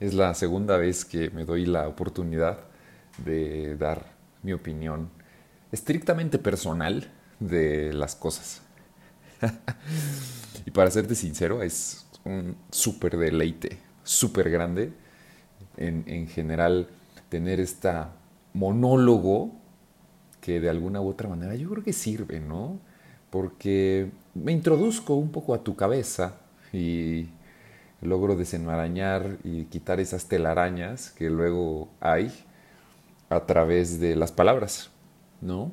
Es la segunda vez que me doy la oportunidad de dar mi opinión estrictamente personal de las cosas. y para serte sincero, es un súper deleite, súper grande en, en general tener esta monólogo que de alguna u otra manera yo creo que sirve, ¿no? Porque me introduzco un poco a tu cabeza y logro desenmarañar y quitar esas telarañas que luego hay a través de las palabras, ¿no?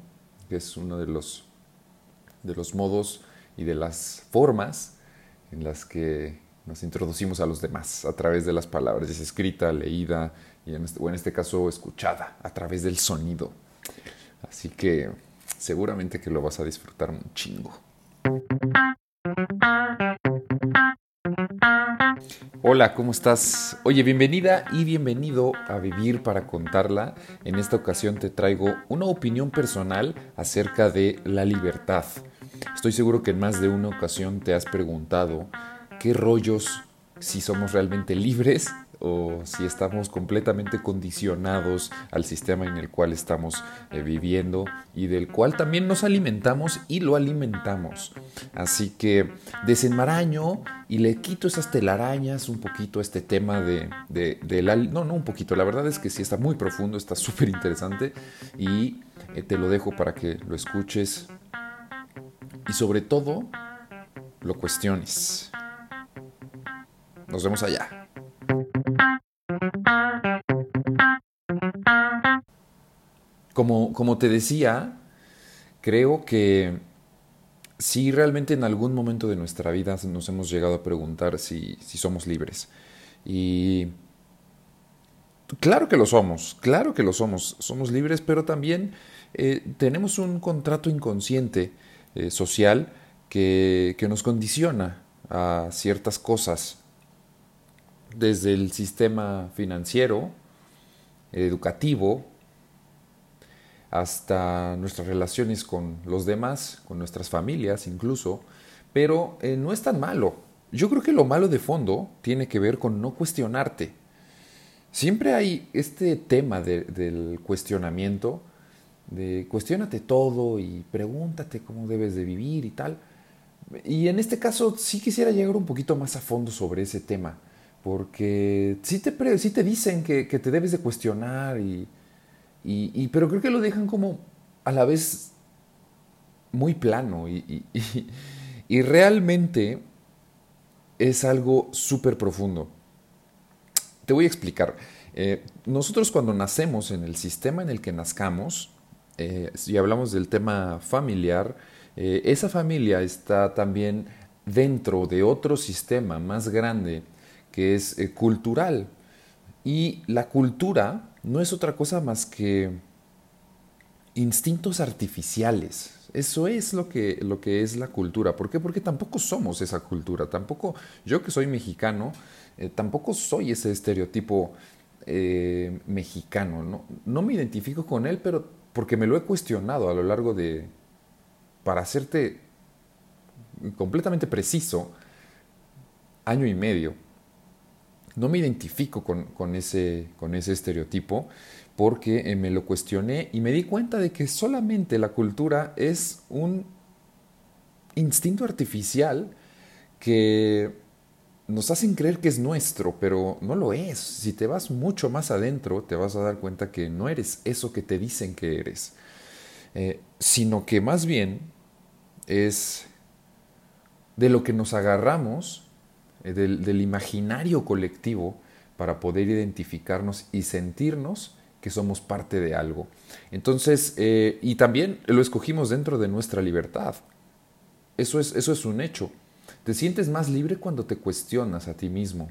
Que es uno de los, de los modos y de las formas en las que nos introducimos a los demás a través de las palabras, es escrita, leída y en este, o en este caso escuchada a través del sonido. Así que seguramente que lo vas a disfrutar un chingo. Hola, ¿cómo estás? Oye, bienvenida y bienvenido a Vivir para Contarla. En esta ocasión te traigo una opinión personal acerca de la libertad. Estoy seguro que en más de una ocasión te has preguntado qué rollos si somos realmente libres o si estamos completamente condicionados al sistema en el cual estamos eh, viviendo y del cual también nos alimentamos y lo alimentamos. Así que desenmaraño y le quito esas telarañas un poquito a este tema de, de. No, no un poquito, la verdad es que sí está muy profundo, está súper interesante y eh, te lo dejo para que lo escuches y sobre todo lo cuestiones. Nos vemos allá. Como, como te decía, creo que si realmente en algún momento de nuestra vida nos hemos llegado a preguntar si, si somos libres. Y claro que lo somos, claro que lo somos, somos libres, pero también eh, tenemos un contrato inconsciente eh, social que, que, nos condiciona a ciertas cosas, desde el sistema financiero, educativo, hasta nuestras relaciones con los demás, con nuestras familias incluso, pero eh, no es tan malo. Yo creo que lo malo de fondo tiene que ver con no cuestionarte. Siempre hay este tema del cuestionamiento, de cuestionate todo y pregúntate cómo debes de vivir y tal. Y en este caso sí quisiera llegar un poquito más a fondo sobre ese tema, porque sí te, te dicen que, que te debes de cuestionar y, y, pero creo que lo dejan como a la vez muy plano y, realmente es algo súper profundo. Te voy a explicar. Eh, nosotros cuando nacemos en el sistema en el que nazcamos, eh, si hablamos del tema familiar, eh, esa familia está también dentro de otro sistema más grande que es cultural. Y la cultura no es otra cosa más que instintos artificiales. Eso es lo que, lo que es la cultura. ¿Por qué? Porque tampoco somos esa cultura. Tampoco, yo que soy mexicano, eh, tampoco soy ese estereotipo eh, mexicano. ¿no? no me identifico con él, pero porque me lo he cuestionado a lo largo de, para hacerte completamente preciso, año y medio no me identifico con, ese, con ese estereotipo porque eh, me lo cuestioné y me di cuenta de que solamente la cultura es un instinto artificial que nos hacen creer que es nuestro, pero no lo es. Si te vas mucho más adentro, te vas a dar cuenta que no eres eso que te dicen que eres, eh, sino que más bien es de lo que nos agarramos eh, del, imaginario colectivo para poder identificarnos y sentirnos que somos parte de algo. Entonces, eh, y también lo escogimos dentro de nuestra libertad. Eso es, eso es un hecho. Te sientes más libre cuando te cuestionas a ti mismo.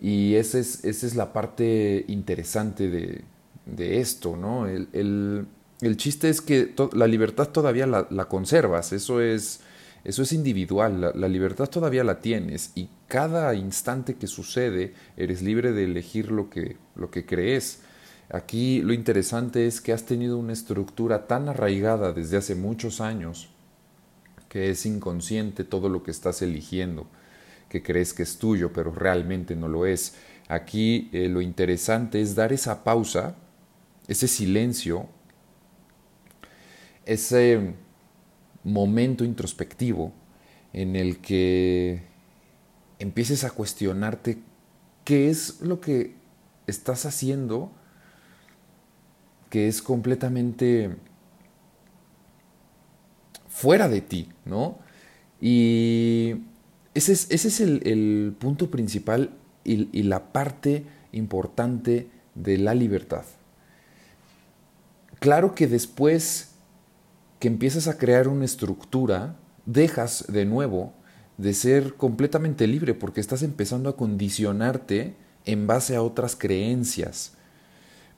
Y esa es, esa es la parte interesante de, de esto, ¿no? El, el, el, chiste es que la libertad todavía la, la conservas. Eso es, eso es individual, la, libertad todavía la tienes y cada instante que sucede eres libre de elegir lo que, lo que crees. Aquí lo interesante es que has tenido una estructura tan arraigada desde hace muchos años que es inconsciente todo lo que estás eligiendo, que crees que es tuyo, pero realmente no lo es. Aquí eh, lo interesante es dar esa pausa, ese silencio, ese momento introspectivo en el que empieces a cuestionarte qué es lo que estás haciendo que es completamente fuera de ti, ¿no? Y ese es, ese es el, punto principal y, y la parte importante de la libertad. Claro que después que empiezas a crear una estructura, dejas de nuevo de ser completamente libre porque estás empezando a condicionarte en base a otras creencias.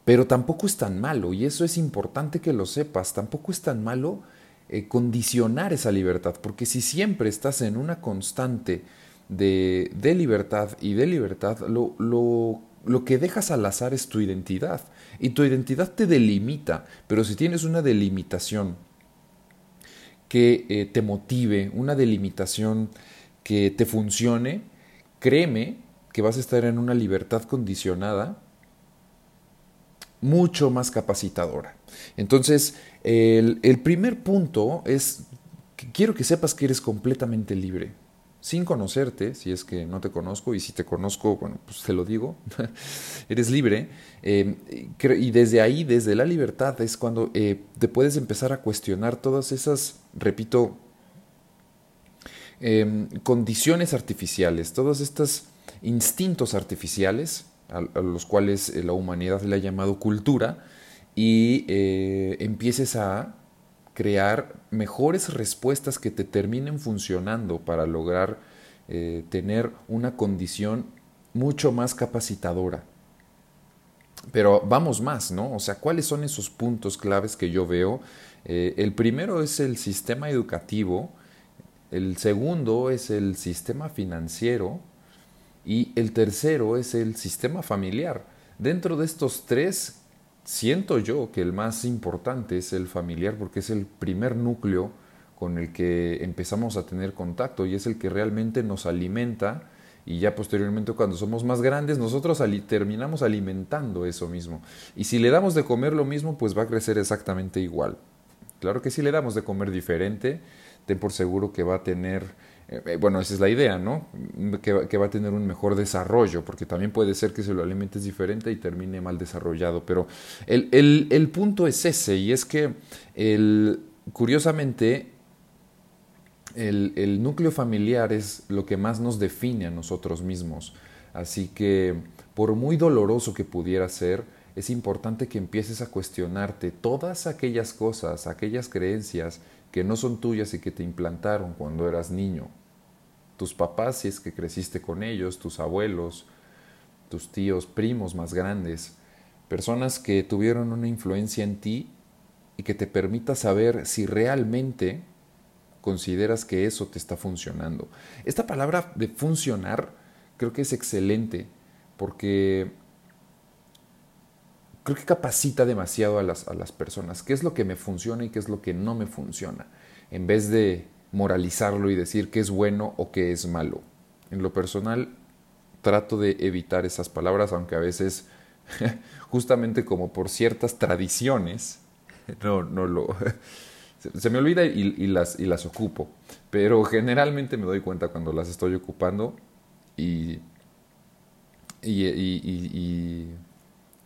Pero tampoco es tan malo, y eso es importante que lo sepas, tampoco es tan malo eh, condicionar esa libertad, porque si siempre estás en una constante de, de libertad y de libertad, lo, lo, lo que dejas al azar es tu identidad, y tu identidad te delimita, pero si tienes una delimitación que eh, te motive, una delimitación que te funcione, créeme que vas a estar en una libertad condicionada mucho más capacitadora. Entonces, el, el primer punto es que quiero que sepas que eres completamente libre sin conocerte, si es que no te conozco, y si te conozco, bueno, pues te lo digo, eres libre, em, y desde ahí, desde la libertad, es cuando eh, te puedes empezar a cuestionar todas esas, repito, em, condiciones artificiales, todos estos instintos artificiales, a, los cuales eh, la humanidad le ha llamado cultura, y eh, empieces a crear mejores respuestas que te terminen funcionando para lograr eh, tener una condición mucho más capacitadora. Pero vamos más, ¿no? O sea, ¿cuáles son esos puntos claves que yo veo? Eh, el primero es el sistema educativo, el segundo es el sistema financiero y el tercero es el sistema familiar. Dentro de estos tres siento yo que el más importante es el familiar porque es el primer núcleo con el que empezamos a tener contacto y es el que realmente nos alimenta y ya posteriormente cuando somos más grandes nosotros terminamos alimentando eso mismo. Y si le damos de comer lo mismo, pues va a crecer exactamente igual. Claro que si le damos de comer diferente, ten por seguro que va a tener eh, eh, bueno, esa es la idea, ¿no? Que, va a tener un mejor desarrollo, porque también puede ser que se lo alimentes diferente y termine mal desarrollado. Pero el, punto es ese, y es que el, curiosamente el, núcleo familiar es lo que más nos define a nosotros mismos. Así que, por muy doloroso que pudiera ser, es importante que empieces a cuestionarte todas aquellas cosas, aquellas creencias que no son tuyas y que te implantaron cuando eras niño. Tus papás, si es que creciste con ellos, tus abuelos, tus tíos, primos más grandes, personas que tuvieron una influencia en ti y que te permita saber si realmente consideras que eso te está funcionando. Esta palabra de funcionar creo que es excelente porque creo que capacita demasiado a las, a las personas. ¿Qué es lo que me funciona y qué es lo que no me funciona? En vez de moralizarlo y decir qué es bueno o qué es malo. En lo personal, trato de evitar esas palabras, aunque a veces, justamente como por ciertas tradiciones, no, no lo... se me olvida y, las, y las ocupo, pero generalmente me doy cuenta cuando las estoy ocupando y, y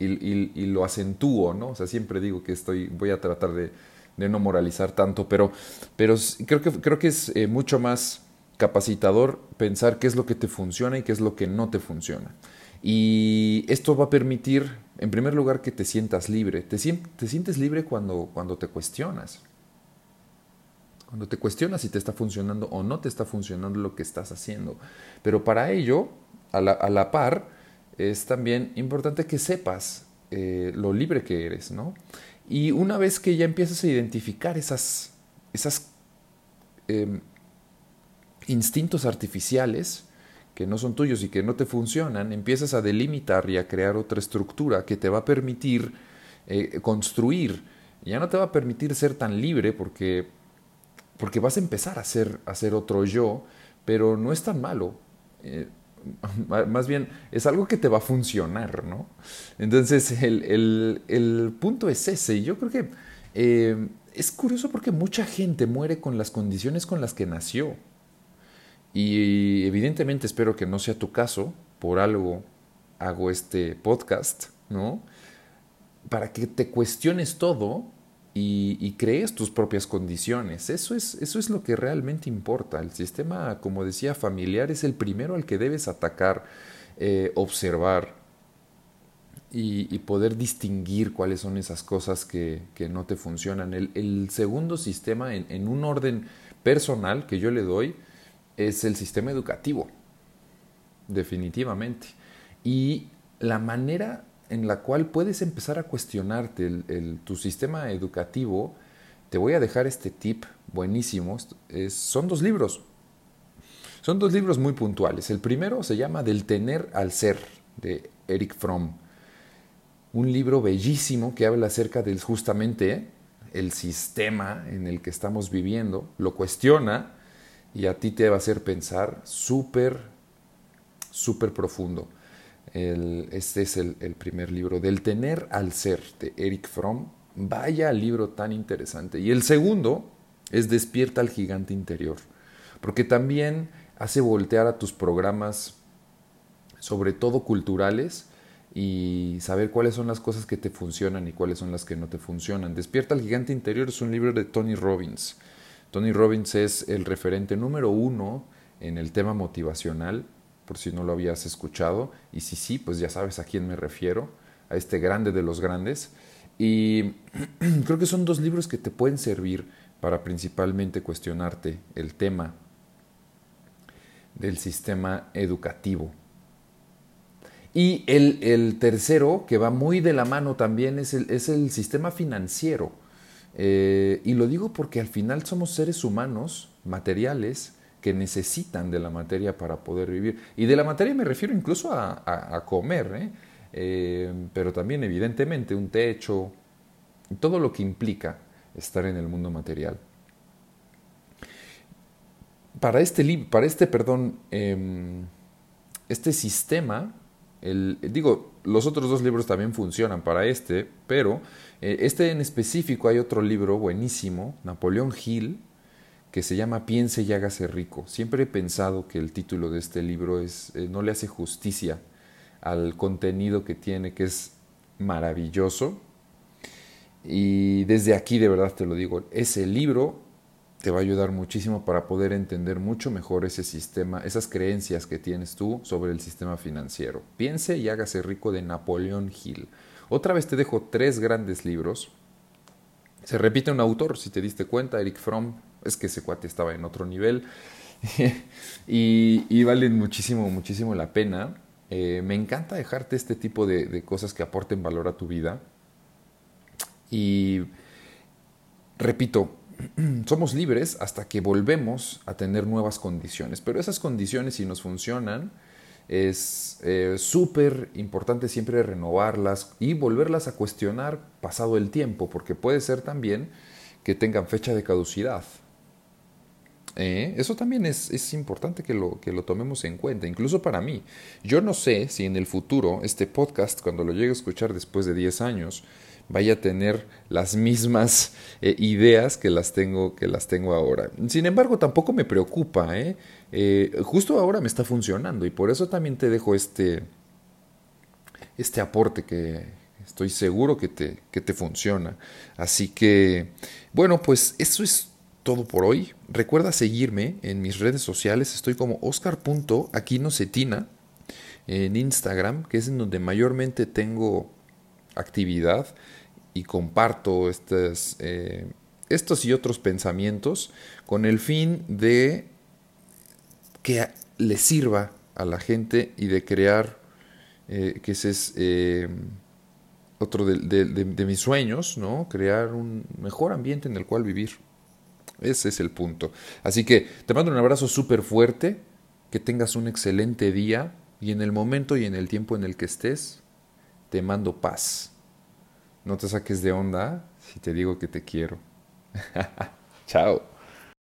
lo acentúo, ¿no? O sea, siempre digo que estoy, voy a tratar de, no moralizar tanto, pero, pero creo, que, creo que es eh, mucho más capacitador pensar qué es lo que te funciona y qué es lo que no te funciona. Y esto va a permitir, en primer lugar, que te sientas libre. Te, te sientes libre cuando, cuando te cuestionas. Cuando te cuestionas si te está funcionando o no te está funcionando lo que estás haciendo. Pero para ello, a la par, es también importante que sepas eh, lo libre que eres, ¿no? Y una vez que ya empiezas a identificar esas, esas em, instintos artificiales que no son tuyos y que no te funcionan, empiezas a delimitar y a crear otra estructura que te va a permitir eh, construir. Ya no te va a permitir ser tan libre porque, porque vas a empezar a ser, a ser otro yo, pero no es tan malo eh, más bien es algo que te va a funcionar, ¿no? Entonces el, punto es ese. Y yo creo que eh, es curioso porque mucha gente muere con las condiciones con las que nació. Y evidentemente espero que no sea tu caso, por algo hago este podcast, ¿no? Para que te cuestiones todo y, crees tus propias condiciones. Eso es, eso es lo que realmente importa. El sistema, como decía, familiar es el primero al que debes atacar, eh, observar y, poder distinguir cuáles son esas cosas que, no te funcionan. El, segundo sistema, en, un orden personal que yo le doy, es el sistema educativo, definitivamente. Y la manera en la cual puedes empezar a cuestionarte el, tu sistema educativo, te voy a dejar este tip buenísimo. son dos libros. Son dos libros muy puntuales. El primero se llama Del tener al ser, de Eric Fromm. Un libro bellísimo que habla acerca del justamente el sistema en el que estamos viviendo, lo cuestiona y a ti te va a hacer pensar súper, súper profundo este es el, primer libro, Del tener al ser, de Eric Fromm. Vaya libro tan interesante. Y el segundo es Despierta al gigante interior, porque también hace voltear a tus programas, sobre todo culturales, y saber cuáles son las cosas que te funcionan y cuáles son las que no te funcionan. Despierta al gigante interior es un libro de Tony Robbins. Tony Robbins es el referente número uno en el tema motivacional por si no lo habías escuchado. Y si sí, pues ya sabes a quién me refiero, a este grande de los grandes. Y creo que son dos libros que te pueden servir para principalmente cuestionarte el tema del sistema educativo. Y el, tercero, que va muy de la mano también, es el, es el sistema financiero. Eh, y lo digo porque al final somos seres humanos, materiales, que necesitan de la materia para poder vivir. Y de la materia me refiero incluso a, comer, ¿eh? Eh, pero también evidentemente un techo, todo lo que implica estar en el mundo material. Para este, para este perdón, em, este sistema, digo, los otros dos libros también funcionan para este, pero eh, este en específico hay otro libro buenísimo, Napoleón Hill, que se llama Piense y hágase rico. Siempre he pensado que el título de este libro es, eh, no le hace justicia al contenido que tiene, que es maravilloso. Y desde aquí de verdad te lo digo, ese libro te va a ayudar muchísimo para poder entender mucho mejor ese sistema, esas creencias que tienes tú sobre el sistema financiero. Piense y hágase rico de Napoleón Hill. Otra vez te dejo tres grandes libros. Se repite un autor, si te diste cuenta, Eric Fromm, es que ese cuate estaba en otro nivel y, valen muchísimo, muchísimo la pena. Eh, me encanta dejarte este tipo de, cosas que aporten valor a tu vida. Y repito, somos libres hasta que volvemos a tener nuevas condiciones, pero esas condiciones si nos funcionan, es eh, súper importante siempre renovarlas y volverlas a cuestionar pasado el tiempo, porque puede ser también que tengan fecha de caducidad. ¿Eh? Eso también es, es, importante que lo, que lo tomemos en cuenta, incluso para mí. Yo no sé si en el futuro este podcast, cuando lo llegue a escuchar después de 10 años, vaya a tener las mismas eh, ideas que las, tengo, que las tengo ahora. Sin embargo, tampoco me preocupa. ¿eh? justo ahora me está funcionando y por eso también te dejo este, este aporte que estoy seguro que te, que te funciona. Así que, bueno, pues eso es todo por hoy. Recuerda seguirme en mis redes sociales. Estoy como oscar.aquinocetina en Instagram, que es en donde mayormente tengo actividad y comparto eh, estos y otros pensamientos con el fin de que le sirva a la gente y de crear, eh, que ese es eh, otro de mis sueños, ¿no? Crear un mejor ambiente en el cual vivir. Ese es el punto. Así que te mando un abrazo súper fuerte, que tengas un excelente día y en el momento y en el tiempo en el que estés, te mando paz. No te saques de onda si te digo que te quiero. Chao.